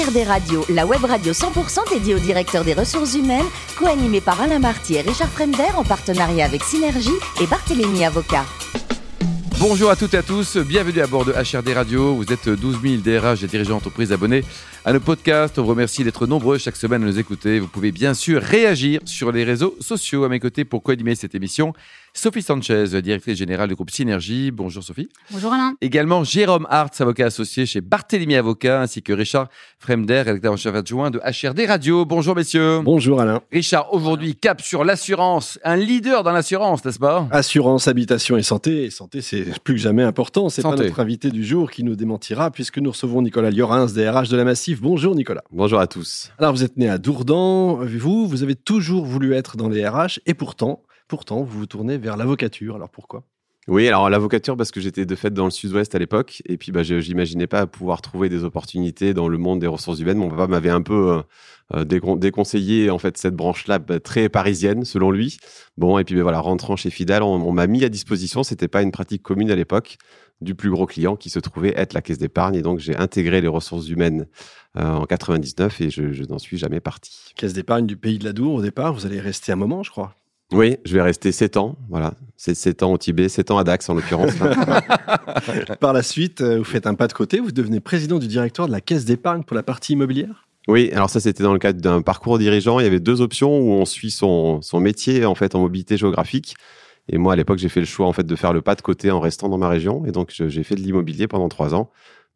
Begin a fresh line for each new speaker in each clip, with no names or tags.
HRD Radio, la web radio 100% dédiée au directeur des ressources humaines, co-animée par Alain Marty et Richard Fremder en partenariat avec Synergie et Barthélémy Avocat.
Bonjour à toutes et à tous, bienvenue à bord de HRD Radio. Vous êtes 12 000 DRH et dirigeants d'entreprise abonnés à nos podcasts. On vous remercie d'être nombreux chaque semaine à nous écouter. Vous pouvez bien sûr réagir sur les réseaux sociaux à mes côtés pour co-animer cette émission. Sophie Sanchez, directrice générale du groupe Synergie. Bonjour Sophie.
Bonjour Alain.
Également Jérôme Hartz, avocat associé chez Barthélemy Avocat, ainsi que Richard Fremder, rédacteur en chef adjoint de HRD Radio. Bonjour messieurs.
Bonjour Alain.
Richard, aujourd'hui cap sur l'assurance, un leader dans l'assurance, n'est-ce pas?
Assurance, habitation et santé. Et santé, c'est plus que jamais important. C'est pas notre invité du jour qui nous démentira, puisque nous recevons Nicolas Liorins, DRH de la Massif. Bonjour Nicolas.
Bonjour à tous.
Alors vous êtes né à Dourdan. Vous, vous avez toujours voulu être dans les RH, et pourtant, Pourtant, vous vous tournez vers l'avocature. Alors pourquoi?
Oui, alors l'avocature parce que j'étais de fait dans le sud-ouest à l'époque et puis bah, je n'imaginais pas pouvoir trouver des opportunités dans le monde des ressources humaines. Mon papa m'avait un peu euh, euh, déconseillé en fait cette branche-là bah, très parisienne selon lui. Bon et puis bah, voilà, rentrant chez Fidal, on, m'a mis à disposition. C'était pas une pratique commune à l'époque du plus gros client qui se trouvait être la caisse d'épargne et donc j'ai intégré les ressources humaines euh, en 99 et je, je n'en suis jamais parti.
Caisse d'épargne du pays de la Dour au départ. Vous allez rester un moment, je crois.
Oui, je vais rester 7 ans. Voilà. C'est 7 ans au Tibet, 7 ans à Dax en l'occurrence.
Par la suite, euh, vous faites un pas de côté, vous devenez président du directoire de la caisse d'épargne pour la partie immobilière?
Oui, alors ça c'était dans le cadre d'un parcours dirigeant. Il y avait deux options où on suit son, son métier en fait en mobilité géographique. Et moi à l'époque j'ai fait le choix en fait de faire le pas de côté en restant dans ma région. Et donc j'ai fait de l'immobilier pendant trois ans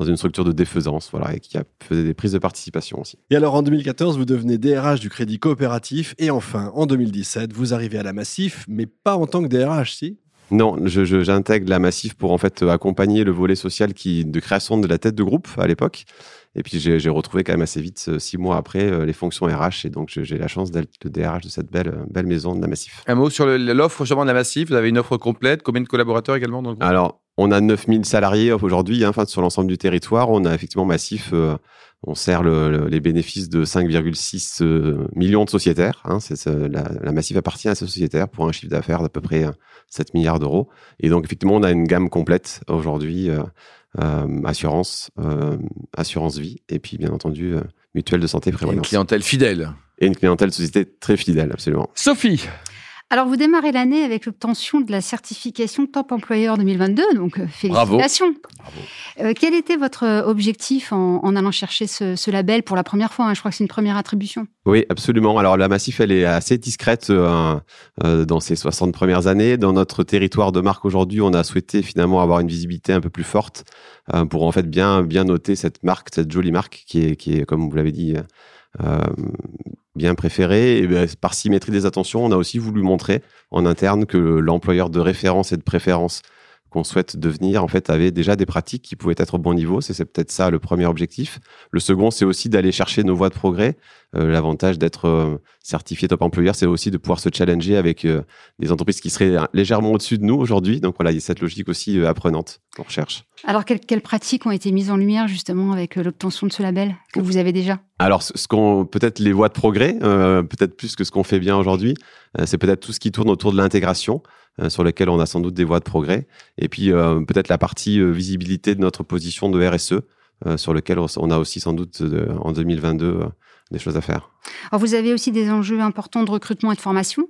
dans une structure de défaisance, voilà, et qui a faisait des prises de participation aussi.
Et alors en 2014, vous devenez DRH du Crédit Coopératif, et enfin en 2017, vous arrivez à la Massif, mais pas en tant que DRH, si?
Non, j'intègre la Massif pour en fait accompagner le volet social qui de création de la tête de groupe à l'époque. Et puis j'ai retrouvé quand même assez vite, euh, six mois après, euh, les fonctions RH. Et donc j'ai la chance d'être le DRH de cette belle, belle maison de la Massif.
Un mot sur l'offre justement de la Massif? Vous avez une offre complète? Combien de collaborateurs également dans le groupe?
Alors, on a 9000 salariés aujourd'hui, hein, sur l'ensemble du territoire. On a effectivement Massif. Euh, on sert les bénéfices de 5,6 millions de sociétaires. Hein, la, la, Massif appartient à ces sociétaires pour un chiffre d'affaires d'à peu près 7 milliards d'euros. Et donc, effectivement, on a une gamme complète aujourd'hui. Euh, assurance, euh, assurance vie, et puis bien entendu euh, mutuelle de santé prévoyance.
une clientèle fidèle.
Et une clientèle société très fidèle, absolument.
Sophie
alors, vous démarrez l'année avec l'obtention de la certification Top Employeur 2022, donc félicitations. Bravo. quel était votre objectif en, allant chercher ce, label pour la première fois hein? Je crois que c'est une première attribution.
Oui, absolument. Alors, la Massif, elle est assez discrète dans ses 60 premières années. Dans notre territoire de marque aujourd'hui, on a souhaité finalement avoir une visibilité un peu plus forte euh, pour en fait bien bien noter cette marque, cette jolie marque qui est qui est comme vous l'avez dit euh, bien préférée. Et ben, par symétrie des attentions, on a aussi voulu montrer en interne que l'employeur de référence et de préférence qu'on souhaite devenir, en fait, avait déjà des pratiques qui pouvaient être au bon niveau. C'est peut-être ça le premier objectif. Le second, c'est aussi d'aller chercher nos voies de progrès. Euh, l'avantage d'être euh, certifié top employeur, c'est aussi de pouvoir se challenger avec euh, des entreprises qui seraient légèrement au-dessus de nous aujourd'hui. Donc voilà, il y a cette logique aussi apprenante qu'on recherche.
Alors, quelles, pratiques ont été mises en lumière justement avec l'obtention de ce label que vous avez déjà?
Alors, ce qu'on peut-être les voies de progrès, peut-être plus que ce qu'on fait bien aujourd'hui, c'est peut-être tout ce qui tourne autour de l'intégration. Euh, sur lesquels on a sans doute des voies de progrès. Et puis euh, peut-être la partie euh, visibilité de notre position de RSE, sur lequel on a aussi sans doute en 2022 des choses à faire.
Alors vous avez aussi des enjeux importants de recrutement et de formation.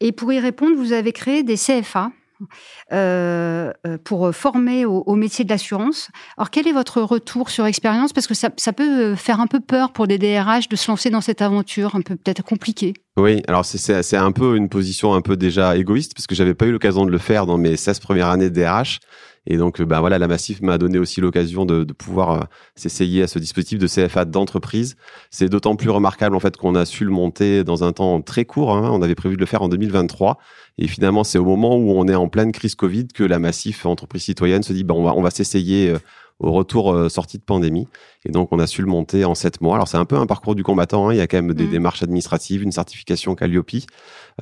Et pour y répondre, vous avez créé des CFA, euh, euh, pour former au, métier de l'assurance. Alors, quel est votre retour sur expérience Parce que ça, peut faire un peu peur pour des DRH de se lancer dans cette aventure, un peu peut-être compliquée.
Oui, alors c'est un peu une position un peu déjà égoïste, parce que j'avais pas eu l'occasion de le faire dans mes 16 premières années de DRH. Et donc, ben voilà, la Massif m'a donné aussi l'occasion de, pouvoir s'essayer à ce dispositif de CFA d'entreprise. C'est d'autant plus remarquable en fait qu'on a su le monter dans un temps très court. Hein. On avait prévu de le faire en 2023 et finalement, c'est au moment où on est en pleine crise Covid que la Massif entreprise citoyenne se dit, ben, on va, on va s'essayer euh, au retour euh, sorti de pandémie. Et donc, on a su le monter en sept mois. Alors, c'est un peu un parcours du combattant. Hein. Il y a quand même des mmh. démarches administratives, une certification Calliope.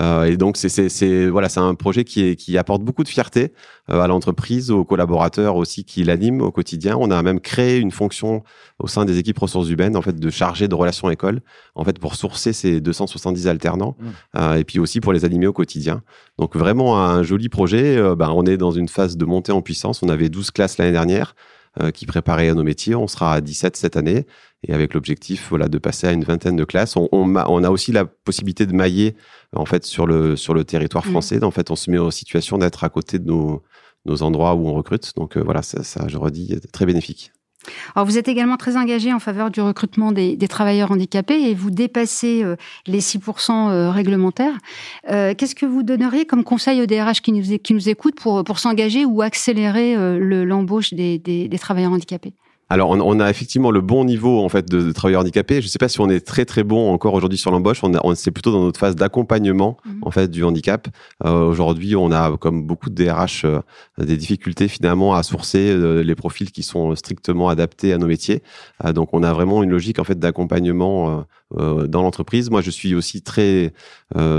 Euh, et donc, c'est voilà, c'est un projet qui, est, qui apporte beaucoup de fierté euh, à l'entreprise, aux collaborateurs aussi qui l'animent au quotidien. On a même créé une fonction au sein des équipes ressources humaines, en fait, de chargé de relations école, en fait, pour sourcer ces 270 alternants, mmh. euh, et puis aussi pour les animer au quotidien. Donc, vraiment un joli projet. ben, on est dans une phase de montée en puissance. On avait 12 classes l'année dernière. Qui préparaient nos métiers. On sera à 17 cette année et avec l'objectif voilà de passer à une vingtaine de classes. On, on, on, a aussi la possibilité de mailler en fait sur le sur le territoire mmh. français. En fait, on se met en situation d'être à côté de nos nos endroits où on recrute. Donc voilà, ça, ça je redis, très bénéfique.
Alors, vous êtes également très engagé en faveur du recrutement des, travailleurs handicapés et vous dépassez euh, les 6% euh, réglementaires. Euh, qu'est-ce que vous donneriez comme conseil aux DRH qui nous, qui nous écoutent pour, s'engager ou accélérer l'embauche des travailleurs handicapés?
Alors, on, a effectivement le bon niveau en fait de, travailleurs handicapés. Je ne sais pas si on est très très bon encore aujourd'hui sur l'embauche. On, on c'est plutôt dans notre phase d'accompagnement mhm. en fait du handicap. Euh, aujourd'hui, on a comme beaucoup de DRH euh, des difficultés finalement à sourcer euh, les profils qui sont strictement adaptés à nos métiers. donc, on a vraiment une logique en fait d'accompagnement dans l'entreprise. Moi, je suis aussi très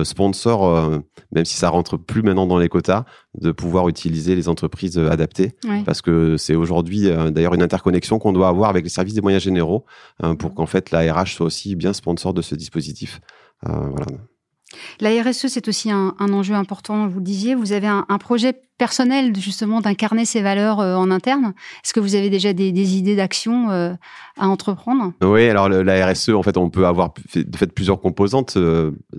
sponsor, même si ça rentre plus maintenant dans les quotas, de pouvoir utiliser les entreprises adaptées, parce que c'est aujourd'hui d'ailleurs une interconnexion qu'on doit avoir avec les services des moyens généraux euh, pour qu'en fait la RH soit aussi bien sponsor de ce dispositif. Euh, voilà.
La RSE, c'est aussi un, enjeu important, vous le disiez. Vous avez un, projet personnel, justement, d'incarner ces valeurs euh, en interne. Est-ce que vous avez déjà des, idées d'action à entreprendre?
Oui, alors la RSE, en fait, on peut avoir de fait plusieurs composantes.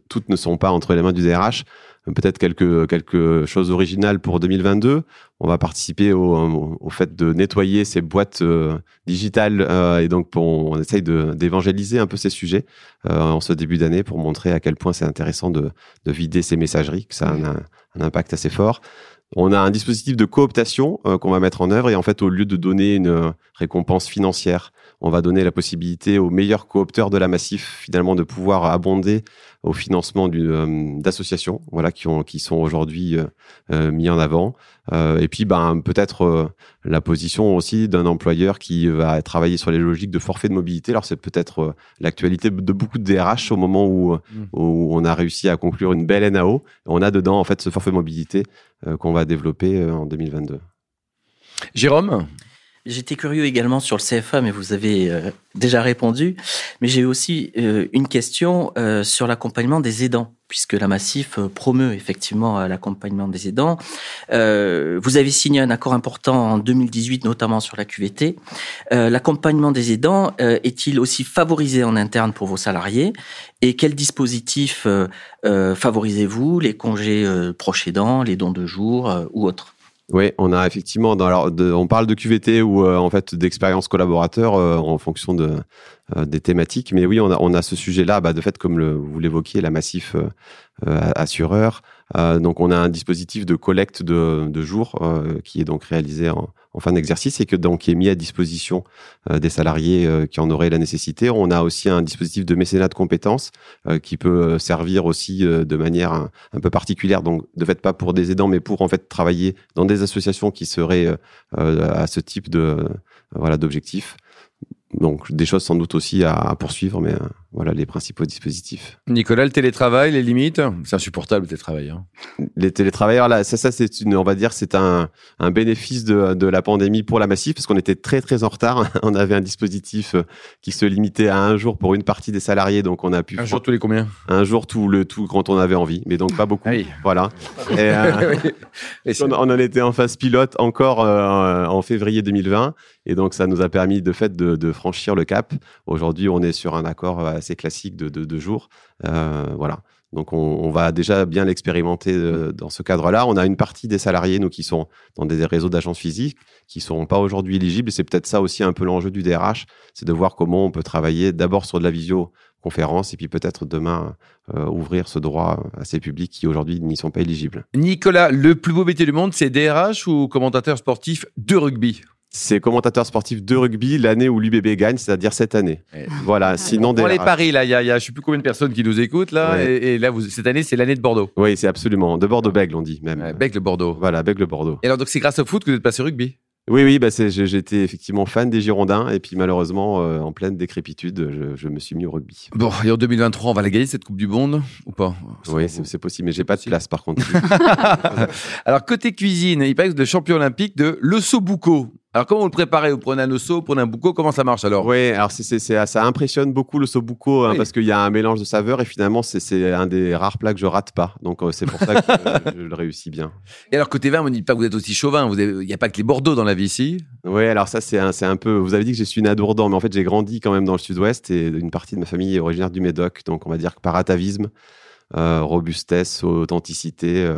toutes ne sont pas entre les mains du DRH peut-être quelque, quelque chose original pour 2022. On va participer au, au fait de nettoyer ces boîtes euh, digitales euh, et donc on, essaye d'évangéliser un peu ces sujets euh, en ce début d'année pour montrer à quel point c'est intéressant de, de, vider ces messageries, que ça a un impact assez fort. On a un dispositif de cooptation qu'on va mettre en œuvre et en fait, au lieu de donner une récompense financière, on va donner la possibilité aux meilleurs coopteurs de la Massif finalement de pouvoir abonder au financement euh, d'associations voilà, qui, ont, qui sont aujourd'hui euh, euh, mis en avant. et puis, ben, peut-être la position aussi d'un employeur qui va travailler sur les logiques de forfait de mobilité. Alors, c'est peut-être l'actualité de beaucoup de DRH au moment où, mmh. où on a réussi à conclure une belle NAO. On a dedans, en fait, ce forfait de mobilité qu'on va développer en 2022.
Jérôme?
J'étais curieux également sur le CFA, mais vous avez euh, déjà répondu. Mais j'ai aussi euh, une question euh, sur l'accompagnement des aidants, puisque la Massif promeut effectivement l'accompagnement des aidants. vous avez signé un accord important en 2018, notamment sur la QVT. l'accompagnement des aidants est-il aussi favorisé en interne pour vos salariés? Et quel dispositif favorisez-vous? Les congés proches aidants, les dons de jour ou autres?
Oui, on a effectivement, on parle de QVT ou euh, en fait d'expérience collaborateur euh, en fonction euh, des thématiques, mais oui, on a, on a ce sujet-là, bah, de fait, comme le, vous l'évoquiez, la massif assureur. donc, on a un dispositif de collecte de, de jours qui est donc réalisé en, en fin d'exercice et que donc qui est mis à disposition euh, des salariés euh, qui en auraient la nécessité. On a aussi un dispositif de mécénat de compétences euh, qui peut servir aussi de manière un, peu particulière, donc de fait pas pour des aidants, mais pour en fait travailler dans des associations qui seraient à ce type de voilà d'objectifs. Donc des choses sans doute aussi à, poursuivre, mais voilà les principaux dispositifs.
Nicolas, le télétravail, les limites, c'est insupportable le télétravail. Hein.
Les télétravailleurs, là, ça, ça c'est une, on va dire, c'est un, un bénéfice de, de la pandémie pour la Massif parce qu'on était très très en retard. on avait un dispositif euh, qui se limitait à un jour pour une partie des salariés, donc on a pu
un jour tous les combien?
Un jour tout le tout quand on avait envie, mais donc pas beaucoup. Voilà. Et, euh, on, on, en était en phase pilote encore en février 2020 et donc, ça nous a permis de fait de, franchir le cap. Aujourd'hui, on est sur un accord assez classique de deux jours. Euh, voilà. Donc, on, va déjà bien l'expérimenter euh, dans ce cadre-là. On a une partie des salariés, nous, qui sont dans des réseaux d'agences physiques, qui ne sont pas aujourd'hui éligibles. Et c'est peut-être ça aussi un peu l'enjeu du DRH, c'est de voir comment on peut travailler d'abord sur de la visioconférence et puis peut-être demain euh, ouvrir ce droit à ces publics qui aujourd'hui n'y sont pas éligibles.
Nicolas, le plus beau métier du monde, c'est DRH ou commentateur sportif de rugby?
C'est commentateur sportif de rugby l'année où l'UBB gagne, c'est-à-dire cette année. Voilà. Sinon,
pour les paris, là, il y a, y a, je sais plus combien de personnes qui nous écoutent là, et, là, vous, cette année, c'est l'année de Bordeaux.
Oui, c'est absolument de Bordeaux-Bègle, on dit même.
Bègle-Bordeaux.
Voilà, Bègle-Bordeaux.
Et alors, donc, c'est grâce au foot que vous êtes passé rugby?
Oui, oui, bah j'étais effectivement fan des Girondins et puis malheureusement, euh, en pleine décrépitude, je, me suis mis au rugby.
Bon, et en 2023, on va la gagner cette Coupe du Monde ou pas?
Oui, c'est possible, mais j'ai pas de place par contre.
Alors, côté cuisine, il paraît que le champion olympique de Le Sobuco, Alors, comment vous le préparez? Vous prenez un osso, vous prenez un bouco Comment ça marche alors?
Oui, alors c'est, c'est, ça impressionne beaucoup le sobuco hein, parce qu'il y a un mélange de saveurs et finalement, c'est, un des rares plats que je rate pas. Donc, euh, c'est pour ça que euh, je le réussis bien.
Et alors, côté vin, on ne dit pas que vous êtes aussi chauvin. Il n'y a pas que les Bordeaux dans la vie ici.
Oui, alors ça, c'est un, c'est un peu. Vous avez dit que je suis né à Dourdan, mais en fait, j'ai grandi quand même dans le sud-ouest et une partie de ma famille est originaire du Médoc. Donc, on va dire que par atavisme, euh, robustesse, authenticité.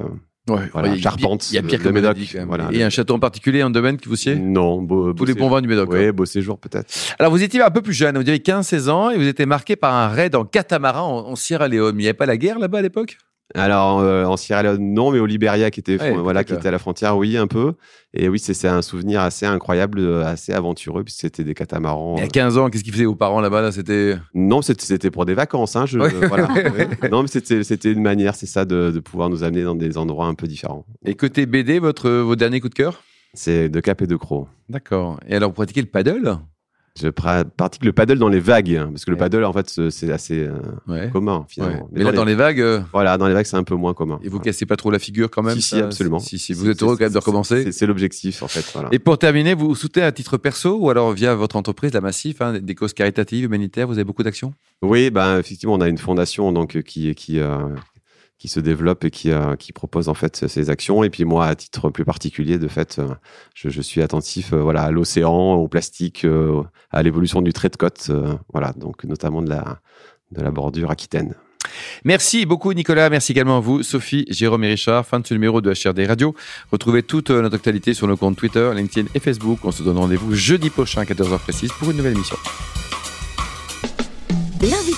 Ouais,
voilà, charpente.
Il y a pire que le Médoc. Voilà, et un château en particulier, un domaine qui vous sied
Non, beau,
tous les bons vins du Médoc.
Oui, beau séjour peut-être.
Alors vous étiez un peu plus jeune, vous avez 15-16 ans et vous étiez marqué par un raid en catamaran en, Sierra Leone. Il n'y avait pas la guerre là-bas à l'époque?
Alors euh, en Sierra Leone non, mais au Liberia qui était voilà qui était à la frontière oui un peu. Et oui c'est un souvenir assez incroyable, euh, assez aventureux puisque c'était des catamarans.
Y a 15 ans, qu'est-ce qu'ils faisaient vos parents là-bas là, C'était?
Non c'était pour des vacances hein. Je, voilà. non mais c'était c'était une manière c'est ça de, de, pouvoir nous amener dans des endroits un peu différents.
Et côté BD votre vos derniers coups de cœur?
C'est de Cap et de Croc.
D'accord. Et alors vous pratiquez le paddle?
Je pratique le paddle dans les vagues, hein, parce que le paddle, en fait, c'est assez euh, commun, finalement.
Mais, là, dans les, vagues. Euh,
voilà, dans les vagues, c'est un peu moins commun.
Et vous cassez pas trop la figure quand même
Si, si, absolument.
Si, si, vous êtes heureux quand même de recommencer
C'est l'objectif, en fait. Voilà.
Et pour terminer, vous soutenez à titre perso ou alors via votre entreprise, la Massif, hein, des causes caritatives, humanitaires, vous avez beaucoup d'actions?
Oui, ben, effectivement, on a une fondation donc, qui, qui, euh, qui se développe et qui, euh, propose en fait ces actions. Et puis moi, à titre plus particulier, de fait, euh, je, je suis attentif euh, voilà, à l'océan, au plastique, à l'évolution du trait de côte, voilà, donc notamment de la, de la bordure aquitaine.
Merci beaucoup Nicolas, merci également à vous Sophie, Jérôme et Richard. Fin de ce numéro de HRD Radio. Retrouvez toute notre actualité sur nos comptes Twitter, LinkedIn et Facebook. On se donne rendez-vous jeudi prochain à 14h précise pour une nouvelle émission.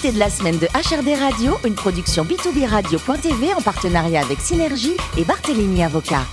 L'invité de la semaine de HRD Radio, une production B2B Radio.tv en partenariat avec Synergie et Barthélémy Avocat.